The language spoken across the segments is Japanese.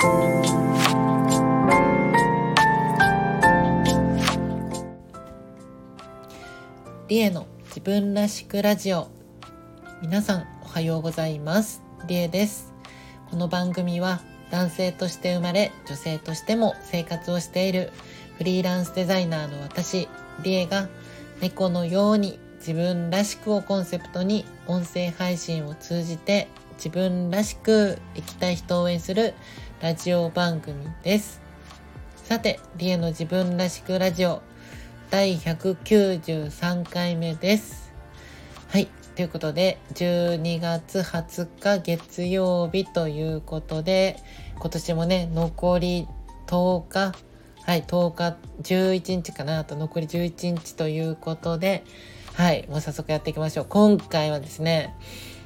リエの自分らしくラジオ。皆さんおはようございます。リエです。この番組は男性として生まれ女性としても生活をしているフリーランスデザイナーの私リエが猫のように自分らしくをコンセプトに音声配信を通じて自分らしく生きたい人を応援するラジオ番組です。さてリエの自分らしくラジオ第193回目です。はいということで12月20日月曜日ということで今年もね残り10日はい10日11日かなあと残り11日ということではいもう早速やっていきましょう。今回はですね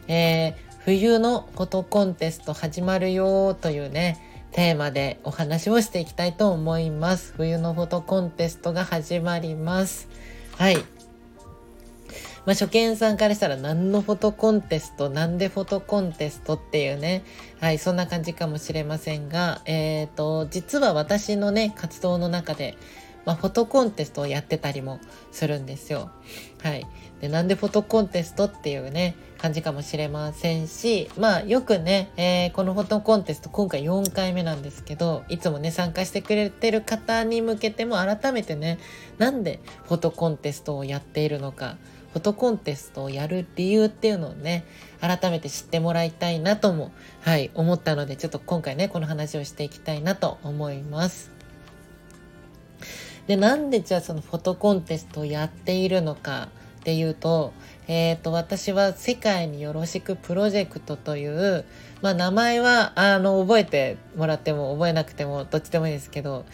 えー、冬のフォトコンテスト始まるよーというねテーマでお話をしていきたいと思います。冬のフォトコンテストが始まります。はい。まあ、初見さんからしたら何のフォトコンテストなんでフォトコンテストっていうね、はい、そんな感じかもしれませんが、えっ、ー、と、実は私のね、活動の中で、まあ、フォトコンテストをやってたりもするんですよ。はい。で、なんでフォトコンテストっていうね、感じかもしれませんし、まあよくね、えー、このフォトコンテスト今回4回目なんですけど、いつもね、参加してくれてる方に向けても改めてね、なんでフォトコンテストをやっているのか、フォトコンテストをやる理由っていうのをね、改めて知ってもらいたいなとも、はい、思ったので、ちょっと今回ね、この話をしていきたいなと思います。で、なんでじゃあそのフォトコンテストをやっているのかっていうと、えっ、ー、と、私は世界によろしくプロジェクトという、まあ名前は、あの、覚えてもらっても覚えなくてもどっちでもいいですけど、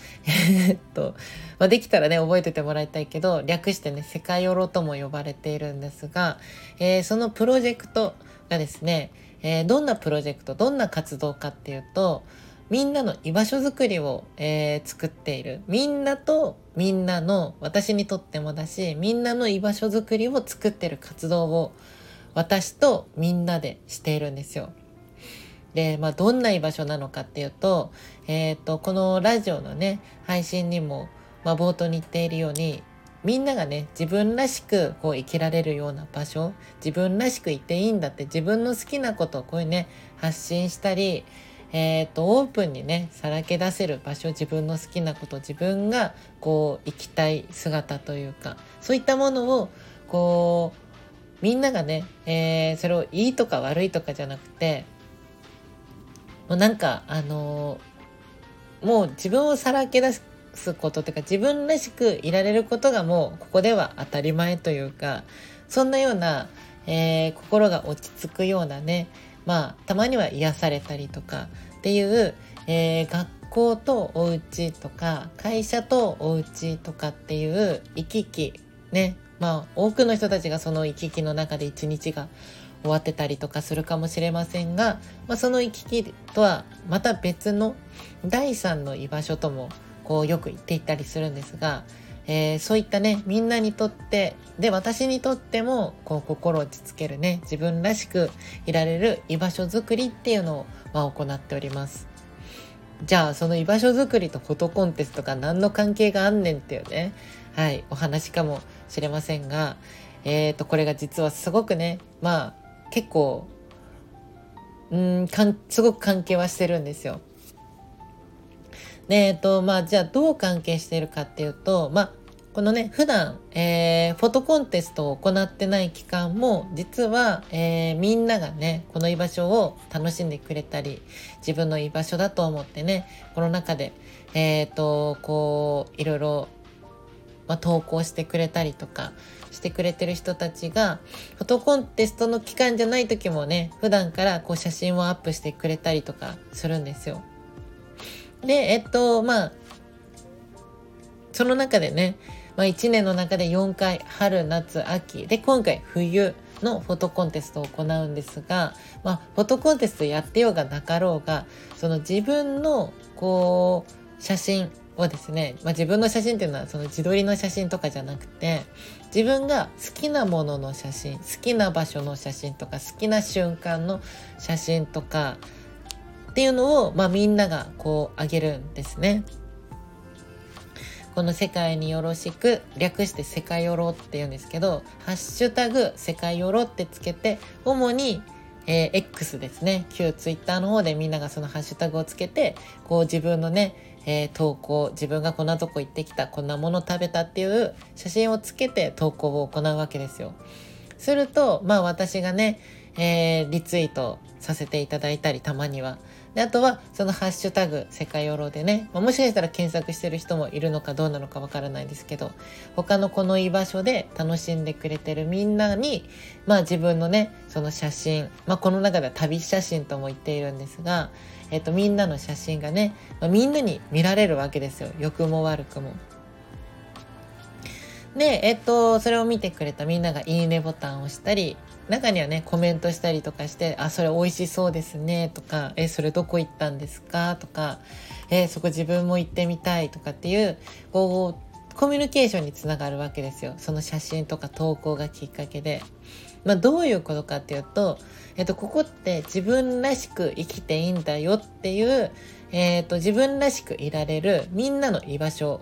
えっと、まあできたらね、覚えててもらいたいけど、略してね、世界ヨロとも呼ばれているんですが、えー、そのプロジェクトがですね、えー、どんなプロジェクト、どんな活動かっていうと、みんなの居場所づくりを、えー、作っている。みんなとみんなの、私にとってもだし、みんなの居場所づくりを作ってる活動を私とみんなでしているんですよ。で、まあ、どんな居場所なのかっていうと、え、ー、と、このラジオのね、配信にも、まあ、冒頭に言っているように、みんながね、自分らしくこう生きられるような場所、自分らしくいていいんだって、自分の好きなことをこういうね、発信したり、えーと、オープンにねさらけ出せる場所自分の好きなこと自分がこう生きたい姿というかそういったものをこうみんながね、えー、それをいいとか悪いとかじゃなくてもうなんかあのー、もう自分をさらけ出すことというか自分らしくいられることがもうここでは当たり前というかそんなような、えー、心が落ち着くようなねまあたまには癒されたりとかっていう、えー、学校とお家とか会社とお家とかっていう行き来ね。まあ多くの人たちがその行き来の中で一日が終わってたりとかするかもしれませんが、まあ、その行き来とはまた別の第三の居場所ともこうよく言っていたりするんですがえー、そういったねみんなにとってで私にとってもこう心落ち着けるね自分らしくいられる居場所づくりっていうのを、まあ、行っておりますじゃあその居場所づくりとフォトコンテストが何の関係があんねんっていうねはいお話かもしれませんがえっ、ー、とこれが実はすごくねまあ結構うんかんすごく関係はしてるんですよ。えっ、とまあじゃあどう関係しているかっていうとまあこのね、普段、えー、フォトコンテストを行ってない期間も、実は、えー、みんながね、この居場所を楽しんでくれたり、自分の居場所だと思ってね、この中で、えっ、ー、と、こう、いろいろ、まあ、投稿してくれたりとかしてくれてる人たちが、フォトコンテストの期間じゃない時もね、普段からこう写真をアップしてくれたりとかするんですよ。で、えっと、まあ、その中でね、まあ、1年の中で4回春夏秋で今回冬のフォトコンテストを行うんですが、まあ、フォトコンテストやってようがなかろうがその自分のこう写真をですね、まあ、自分の写真っていうのはその自撮りの写真とかじゃなくて自分が好きなものの写真好きな場所の写真とか好きな瞬間の写真とかっていうのを、まあ、みんながこうあげるんですね。この世界によろしく略して世界よろって言うんですけど、ハッシュタグ世界よろってつけて、主にえー、X ですね。旧 Twitter の方でみんながそのハッシュタグをつけて、こう自分のね、えー、投稿、自分がこんなとこ行ってきた、こんなもの食べたっていう写真をつけて投稿を行うわけですよ。すると、まあ私がね、えー、リツイートさせていただいたり、たまには。であとは、そのハッシュタグ、世界ヨロでね、まあ、もしかしたら検索してる人もいるのかどうなのかわからないですけど、他のこの居場所で楽しんでくれてるみんなに、まあ自分のね、その写真、まあこの中では旅写真とも言っているんですが、えっと、みんなの写真がね、まあ、みんなに見られるわけですよ。良くも悪くも。で、えっと、それを見てくれたみんながいいねボタンを押したり、中にはね、コメントしたりとかして、あ、それ美味しそうですね、とか、え、それどこ行ったんですか？とか、え、そこ自分も行ってみたいとかっていう、こう、コミュニケーションにつながるわけですよ。その写真とか投稿がきっかけで。まあ、どういうことかっていうと、えっと、ここって自分らしく生きていいんだよっていう、えっと、自分らしくいられるみんなの居場所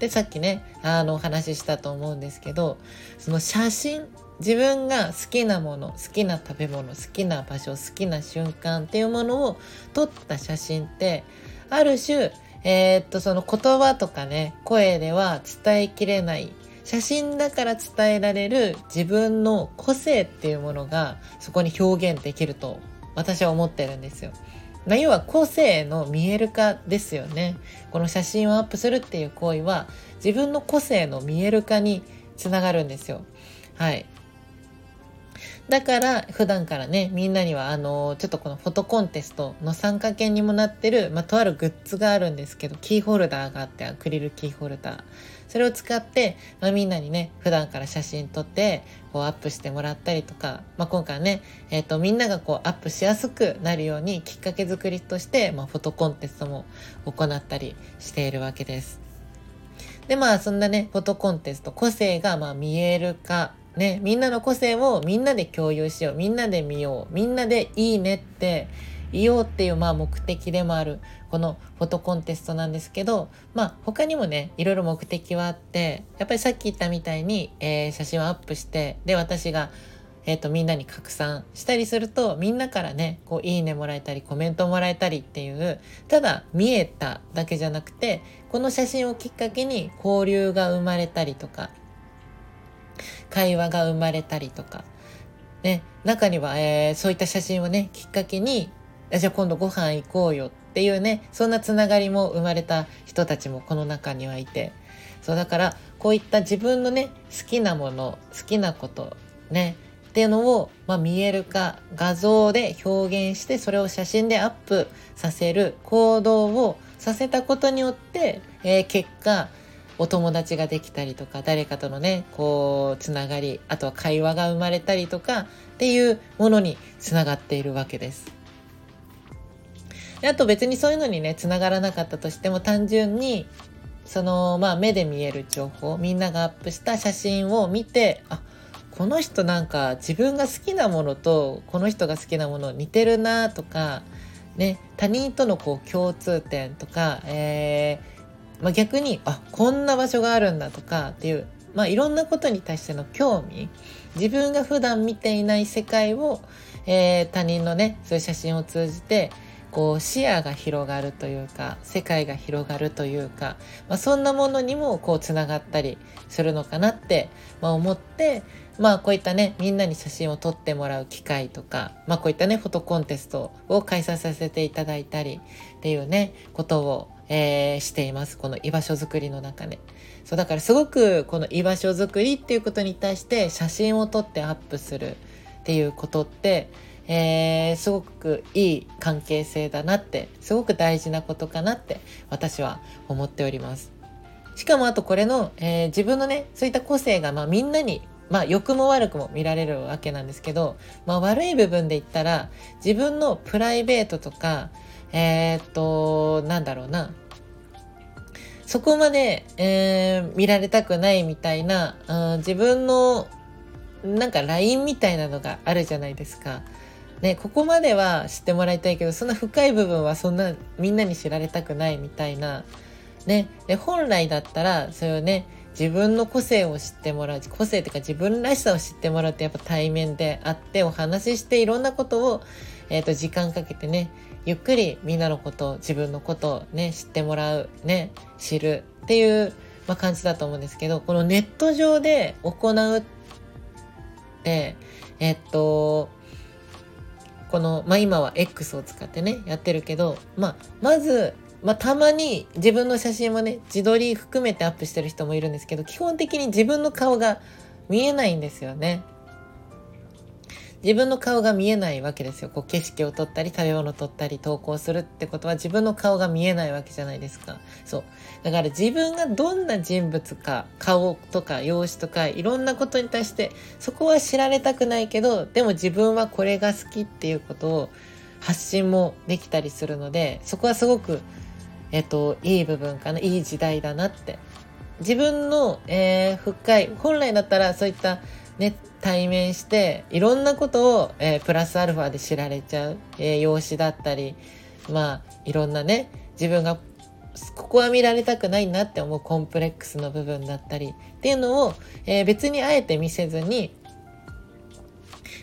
でさっきねあのお話ししたと思うんですけどその写真自分が好きなもの好きな食べ物好きな場所好きな瞬間っていうものを撮った写真ってある種えー、っとその言葉とかね声では伝えきれない写真だから伝えられる自分の個性っていうものがそこに表現できると私は思ってるんですよ。まあ、要は個性の見える化ですよね。この写真をアップするっていう行為は自分の個性の見える化につながるんですよ。はい。だから普段からね、みんなにはあの、ちょっとこのフォトコンテストの参加券にもなってる、まあ、とあるグッズがあるんですけど、キーホルダーがあって、アクリルキーホルダー。それを使って、まあ、みんなにね、普段から写真撮って、こうアップしてもらったりとか、まあ、今回ね、えっ、ー、と、みんながこうアップしやすくなるようにきっかけ作りとして、まあ、フォトコンテストも行ったりしているわけです。で、まあ、そんなね、フォトコンテスト、個性がま見える化ね、みんなの個性をみんなで共有しよう。みんなで見よう。みんなでいいねって言おうっていうまあ目的でもあるこのフォトコンテストなんですけど、まあ他にもね、いろいろ目的はあって、やっぱりさっき言ったみたいに、えー、写真をアップして、で、私がえっ、ー、と、みんなに拡散したりすると、みんなからね、こう、いいねもらえたり、コメントもらえたりっていう、ただ見えただけじゃなくて、この写真をきっかけに交流が生まれたりとか、会話が生まれたりとか、ね、中には、えー、そういった写真をね、きっかけに、じゃあ今度ご飯行こうよっていうね、そんなつながりも生まれた人たちもこの中にはいて、そうだから、こういった自分のね、好きなもの、好きなこと、ね、っていうのを、まあ、見える化、画像で表現して、それを写真でアップさせる行動をさせたことによって、えー、結果、お友達ができたりとか、誰かとのね、こう、つながり、あとは会話が生まれたりとかっていうものにつながっているわけです。であと別にそういうのにね、つながらなかったとしても単純に、その、まあ目で見える情報、みんながアップした写真を見て、あ、この人なんか自分が好きなものとこの人が好きなもの似てるなとか、ね、他人とのこう共通点とか、えーまあ、逆にあこんな場所があるんだとかっていう、まあ、いろんなことに対しての興味自分が普段見ていない世界を、えー、他人のねそういう写真を通じてこう視野が広がるというか世界が広がるというか、まあ、そんなものにもこうつながったりするのかなって、まあ、思ってまあこういったねみんなに写真を撮ってもらう機会とか、まあ、こういったねフォトコンテストを開催させていただいたりっていうねことをえー、しています。この居場所づくりの中で。そう、だからすごくこの居場所づくりっていうことに対して写真を撮ってアップするっていうことって、えー、すごくいい関係性だなって、すごく大事なことかなって私は思っております。しかもあとこれの、えー、自分のね、そういった個性がまあみんなにまあ良くも悪くも見られるわけなんですけど、まあ悪い部分で言ったら自分のプライベートとかえー、っと、なんだろうな。そこまで、えー、見られたくないみたいな、うん、自分のなんか LINE みたいなのがあるじゃないですか。ね、ここまでは知ってもらいたいけどそんな深い部分はそんなみんなに知られたくないみたいな、ね、で本来だったらそれをね自分の個性を知ってもらう個性っていうか自分らしさを知ってもらうってやっぱ対面であってお話ししていろんなことを、えー、と時間かけてねゆっくりみんなのこと自分のことをね知ってもらうね知るっていう、まあ、感じだと思うんですけどこのネット上で行うってえっとこの、まあ、今は X を使ってねやってるけど、まあ、まずまあ、たまに自分の写真もね自撮り含めてアップしてる人もいるんですけど基本的に自分の顔が見えないんですよね。自分の顔が見えないわけですよ。こう景色を撮ったり食べ物撮ったり投稿するってことは自分の顔が見えないわけじゃないですか。そう。だから自分がどんな人物か顔とか容姿とかいろんなことに対してそこは知られたくないけどでも自分はこれが好きっていうことを発信もできたりするのでそこはすごくえっと、いい部分かな、いい時代だなって。自分の、えー、深い、本来だったらそういったね、対面して、いろんなことを、えー、プラスアルファで知られちゃう、えー、容姿だったり、まあ、いろんなね、自分がここは見られたくないなって思うコンプレックスの部分だったりっていうのを、えー、別にあえて見せずに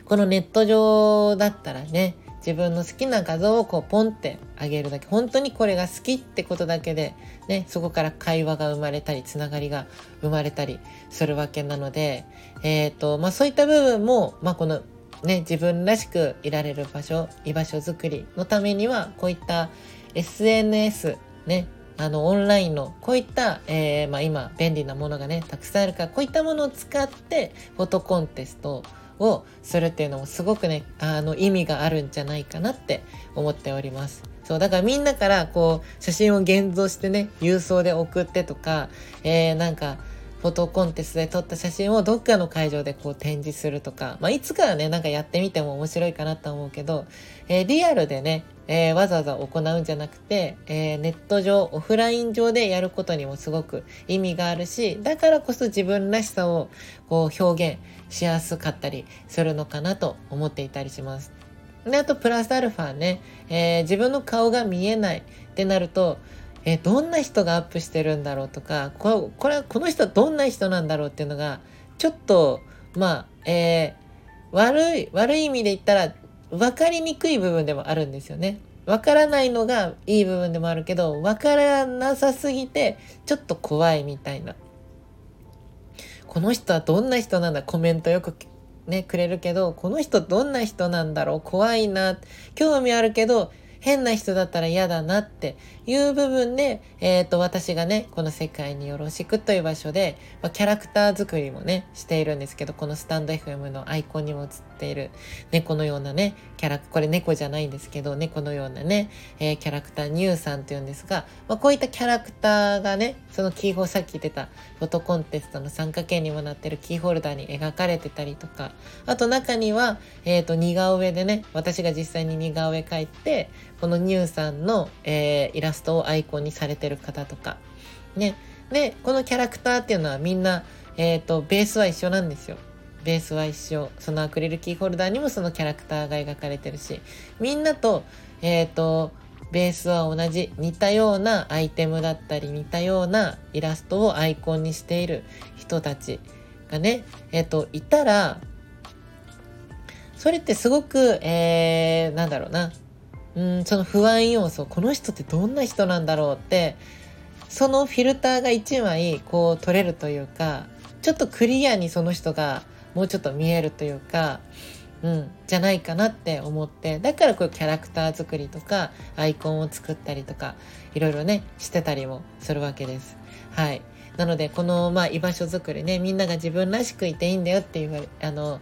このネット上だったらね自分の好きな画像をこうポンってあげるだけ本当にこれが好きってことだけで、ね、そこから会話が生まれたりつながりが生まれたりするわけなので、えーとまあ、そういった部分も、まあ、このね、自分らしくいられる場所居場所づくりのためにはこういった SNS ねあのオンラインのこういった、えー、まあ、今便利なものがねたくさんあるからこういったものを使ってフォトコンテストをするっていうのもすごくねあの意味があるんじゃないかなって思っております。そうだからみんなからこう写真を現像してね郵送で送ってとか、えー、なんかフォトコンテストで撮った写真をどっかの会場でこう展示するとか、まあ、いつかはねなんかやってみても面白いかなと思うけど、えー、リアルでねえー、わざわざ行うんじゃなくて、えー、ネット上オフライン上でやることにもすごく意味があるしだからこそ自分らしさをこう表現しやすかったりするのかなと思っていたりします。であとプラスアルファね、えー、自分の顔が見えないってなるとえどんな人がアップしてるんだろうとかこれはこの人はどんな人なんだろうっていうのがちょっとまあ、えー、悪い悪い意味で言ったら分かりにくい部分でもあるんですよね。分からないのがいい部分でもあるけど分からなさすぎてちょっと怖いみたいな。この人はどんな人なんだ？コメントよくねくれるけどこの人どんな人なんだろう？怖いな興味あるけど変な人だったら嫌だなっていう部分で、えっ、ー、と、私がね、この世界によろしくという場所で、まあ、キャラクター作りもね、しているんですけど、このスタンド FM のアイコンにも映っている猫のようなね、キャラク、これ猫じゃないんですけど、猫のようなね、えー、キャラクター、ニューさんっていうんですが、まあ、こういったキャラクターがね、そのキーホルさっき言ってたフォトコンテストの参加券にもなってるキーホルダーに描かれてたりとか、あと中には、えっ、ー、と、似顔絵でね、私が実際に似顔絵描いて、このニューさんの、えー、イラストをアイコンにされてる方とか。ね。で、このキャラクターっていうのはみんな、えっ、ー、と、ベースは一緒なんですよ。ベースは一緒。そのアクリルキーホルダーにもそのキャラクターが描かれてるし、みんなと、えっ、ー、と、ベースは同じ、似たようなアイテムだったり、似たようなイラストをアイコンにしている人たちがね、えっ、ー、と、いたら、それってすごく、えー、なんだろうな、うんその不安要素この人ってどんな人なんだろうってそのフィルターが1枚こう取れるというかちょっとクリアにその人がもうちょっと見えるというか、うん、じゃないかなって思ってだからこうキャラクター作りとかアイコンを作ったりとかいろいろねしてたりもするわけです。はいなのでこのまあ居場所作りねみんなが自分らしくいていいんだよっていうあの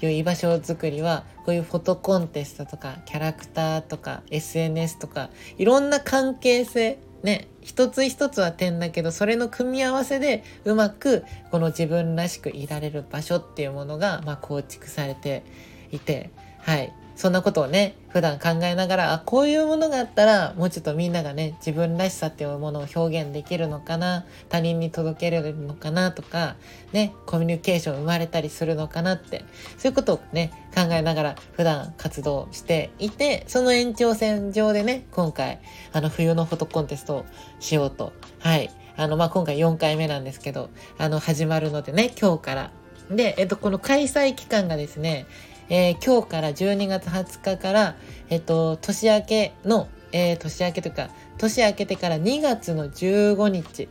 良い場所づくりはこういうフォトコンテストとかキャラクターとか SNS とかいろんな関係性ね一つ一つは点だけどそれの組み合わせでうまくこの自分らしくいられる場所っていうものが、まあ、構築されていてはい。そんなことをね、普段考えながら、あ、こういうものがあったら、もうちょっとみんながね、自分らしさっていうものを表現できるのかな、他人に届けれるのかなとか、ね、コミュニケーション生まれたりするのかなって、そういうことをね、考えながら普段活動していて、その延長線上でね、今回、あの、冬のフォトコンテストをしようと、はい。あの、まあ、今回4回目なんですけど、あの、始まるのでね、今日から。で、えっと、この開催期間がですね、えー、今日から12月20日から、えっと、年明けの、えー、年明けというか、年明けてから2月の15日。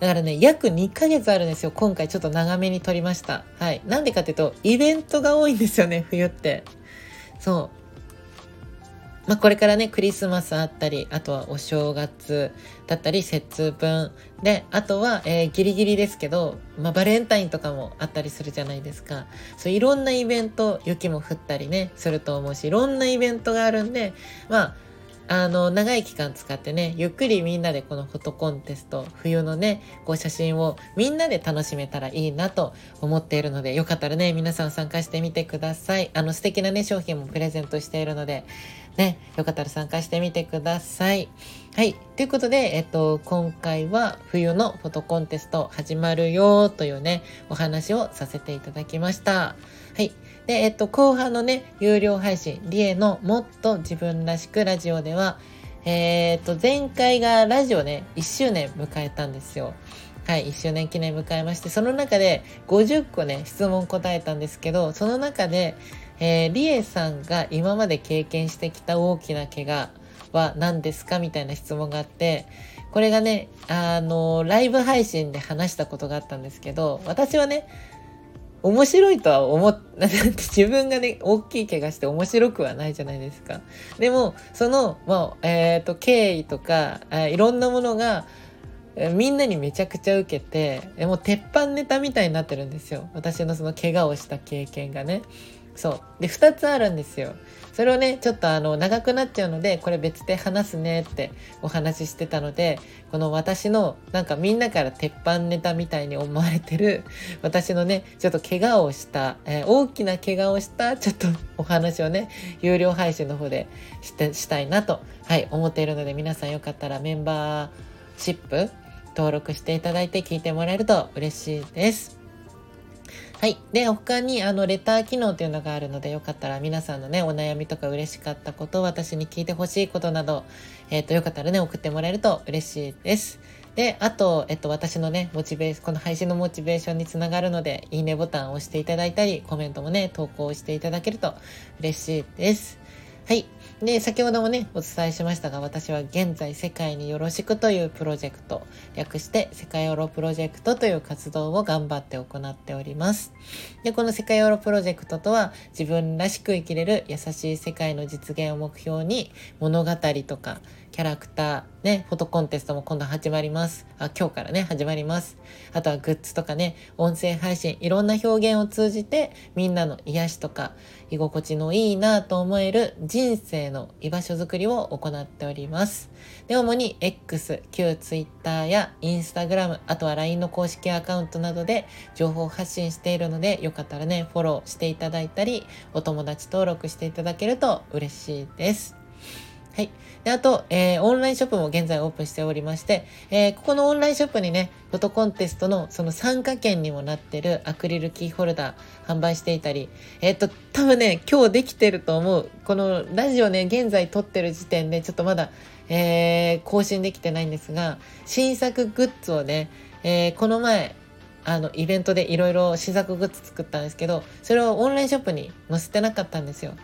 だからね、約2ヶ月あるんですよ。今回ちょっと長めに撮りました。はい。なんでかっていうと、イベントが多いんですよね、冬って。そう。まあ、これからね、クリスマスあったり、あとはお正月だったり、節分。で、あとは、えー、ギリギリですけど、まあ、バレンタインとかもあったりするじゃないですか。そう、いろんなイベント、雪も降ったりね、すると思うし、いろんなイベントがあるんで、まあ、あの、長い期間使ってね、ゆっくりみんなでこのフォトコンテスト、冬のね、こう写真をみんなで楽しめたらいいなと思っているので、よかったらね、皆さん参加してみてください。あの、素敵なね、商品もプレゼントしているので、ね、よかったら参加してみてください。はい。ということで、えっと、今回は冬のフォトコンテスト始まるよというね、お話をさせていただきました。はい。で、えっと、後半のね、有料配信、リエのもっと自分らしくラジオでは、えー、っと、前回がラジオね、1周年迎えたんですよ。はい、1周年記念迎えまして、その中で50個ね、質問答えたんですけど、その中で、えー、リエさんが今まで経験してきた大きな怪我は何ですかみたいな質問があって、これがね、あの、ライブ配信で話したことがあったんですけど、私はね、面白いとは思っ、て 自分がね、大きい怪我して面白くはないじゃないですか。でも、その、まあ、えっ、ー、と、経緯とか、いろんなものが、みんなにめちゃくちゃ受けて、もう鉄板ネタみたいになってるんですよ。私のその怪我をした経験がね。そう。で、2つあるんですよ。それをね、ちょっとあの、長くなっちゃうので、これ別で話すねってお話ししてたので、この私の、なんかみんなから鉄板ネタみたいに思われてる、私のね、ちょっと怪我をした、えー、大きな怪我をした、ちょっとお話をね、有料配信の方でしてしたいなと、はい、思っているので、皆さんよかったらメンバーシップ登録していただいて聞いてもらえると嬉しいです。はい。で、他に、あの、レター機能というのがあるので、よかったら皆さんのね、お悩みとか嬉しかったこと、私に聞いてほしいことなど、えっ、ー、と、よかったらね、送ってもらえると嬉しいです。で、あと、えっと、私のね、モチベーション、この配信のモチベーションにつながるので、いいねボタンを押していただいたり、コメントもね、投稿していただけると嬉しいです。はい。で、先ほどもね、お伝えしましたが、私は現在世界によろしくというプロジェクト、略して世界ヨロプロジェクトという活動を頑張って行っております。で、この世界ヨロプロジェクトとは、自分らしく生きれる優しい世界の実現を目標に、物語とか、キャラクター、ね、フォトコンテストも今度始まります。あ、今日からね、始まります。あとはグッズとかね、音声配信、いろんな表現を通じて、みんなの癒しとか、居心地のいいなと思える人生の居場所づくりを行っております。で、主に X、旧 Twitter や Instagram、あとは LINE の公式アカウントなどで情報発信しているので、よかったらね、フォローしていただいたり、お友達登録していただけると嬉しいです。はい。で、あと、えー、オンラインショップも現在オープンしておりまして、えー、ここのオンラインショップにね、フォトコンテストのその参加券にもなってるアクリルキーホルダー販売していたり、えっ、と、多分ね、今日できてると思う。このラジオね、現在撮ってる時点でちょっとまだ、えー、更新できてないんですが、新作グッズをね、えー、この前、あの、イベントでいろいろ新作グッズ作ったんですけど、それをオンラインショップに載せてなかったんですよ。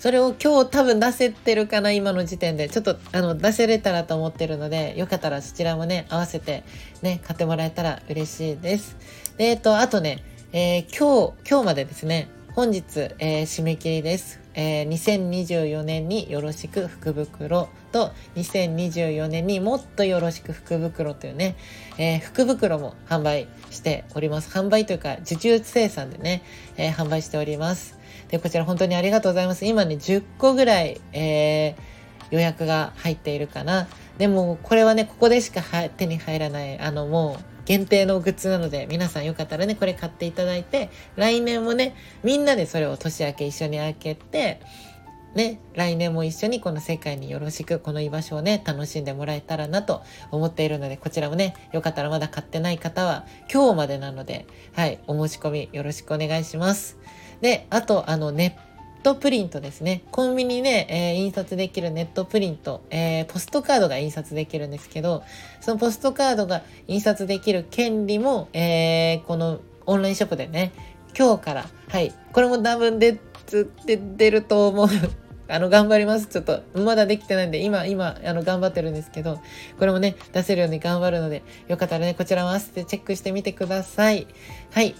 それを今日多分出せてるかな、今の時点で。ちょっと、あの、出せれたらと思ってるので、よかったらそちらもね、合わせてね、買ってもらえたら嬉しいです。で、えっと、あとね、えー、今日、今日までですね、本日、えー、締め切りです。えー、2024年によろしく福袋と2024年にもっとよろしく福袋というね、えー、福袋も販売しております。販売というか受注生産でね、えー、販売しております。で、こちら本当にありがとうございます。今ね、10個ぐらい、え、予約が入っているかな。でも、これはね、ここでしか手に入らない、あの、もう、限定のグッズなので、皆さんよかったらね、これ買っていただいて、来年もね、みんなでそれを年明け一緒に開けて、ね、来年も一緒にこの世界によろしく、この居場所をね、楽しんでもらえたらなと思っているので、こちらもね、よかったらまだ買ってない方は、今日までなので、はい、お申し込みよろしくお願いします。で、あと、あの、ットプリントですね。コンビニで、えー、印刷できるネットプリント、えー、ポストカードが印刷できるんですけど、そのポストカードが印刷できる権利も、えー、このオンラインショップでね、今日から、はい、これも多分でで出ると思う。あの、頑張ります。ちょっと、まだできてないんで、今、今、あの、頑張ってるんですけど、これもね、出せるように頑張るので、よかったらね、こちらも合わせてチェックしてみてください。はい。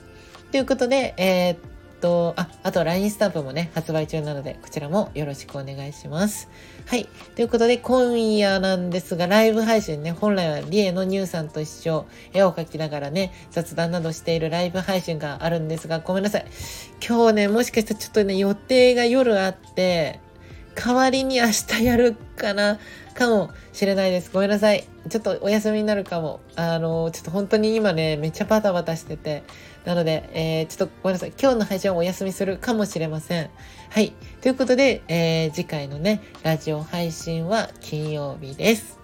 ということで、えー、っと、あ、あと LINE スタンプもね、発売中なので、こちらもよろしくお願いします。はい。ということで、今夜なんですが、ライブ配信ね、本来はリエのニューさんと一緒、絵を描きながらね、雑談などしているライブ配信があるんですが、ごめんなさい。今日ね、もしかしたらちょっとね、予定が夜あって、代わりに明日やるかな、かもしれないです。ごめんなさい。ちょっとお休みになるかも。あの、ちょっと本当に今ね、めっちゃバタバタしてて。なので、えー、ちょっとごめんなさい。今日の配信はお休みするかもしれません。はい。ということで、えー、次回のね、ラジオ配信は金曜日です。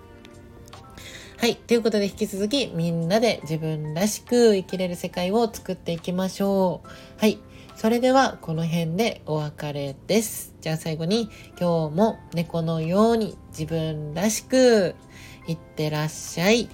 はい。ということで、引き続き、みんなで自分らしく生きれる世界を作っていきましょう。はい。それではこの辺でお別れです。じゃあ最後に今日も猫のように自分らしくいってらっしゃい。